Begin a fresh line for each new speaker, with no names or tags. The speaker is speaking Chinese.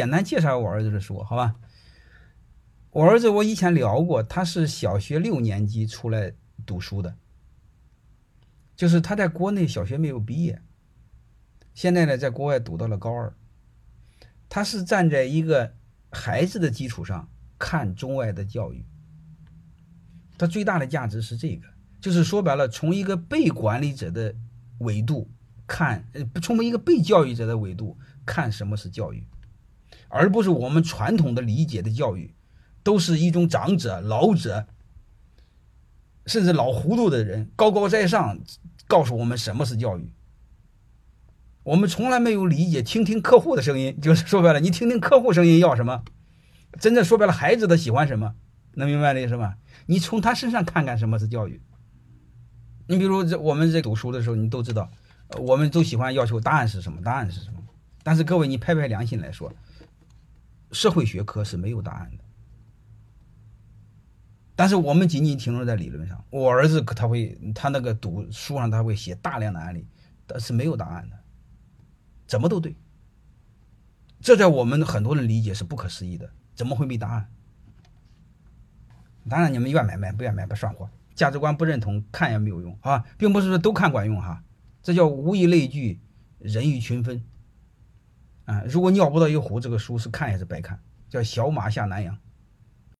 简单介绍我儿子的书，好吧？我儿子我以前聊过，他是小学六年级出来读书的，就是他在国内小学没有毕业，现在呢在国外读到了高二。他是站在一个孩子的基础上看中外的教育，他最大的价值是这个，就是说白了，从一个被管理者的维度看，呃，从一个被教育者的维度看什么是教育。而不是我们传统的理解的教育，都是一种长者、老者，甚至老糊涂的人高高在上告诉我们什么是教育。我们从来没有理解，听听客户的声音，就是说白了，你听听客户声音要什么。真正说白了，孩子他喜欢什么，能明白这意思吗？你从他身上看看什么是教育。你比如这我们在读书的时候，你都知道，我们都喜欢要求答案是什么，答案是什么。但是各位，你拍拍良心来说。社会学科是没有答案的，但是我们仅仅停留在理论上。我儿子他会，他那个读书上他会写大量的案例，但是没有答案的，怎么都对。这在我们很多人理解是不可思议的，怎么会没答案？当然你们愿买买，不愿买不算货。价值观不认同，看也没有用啊，并不是说都看管用哈。这叫物以类聚，人以群分。啊，如果尿不到一壶，这个书是看也是白看，叫小马下南洋。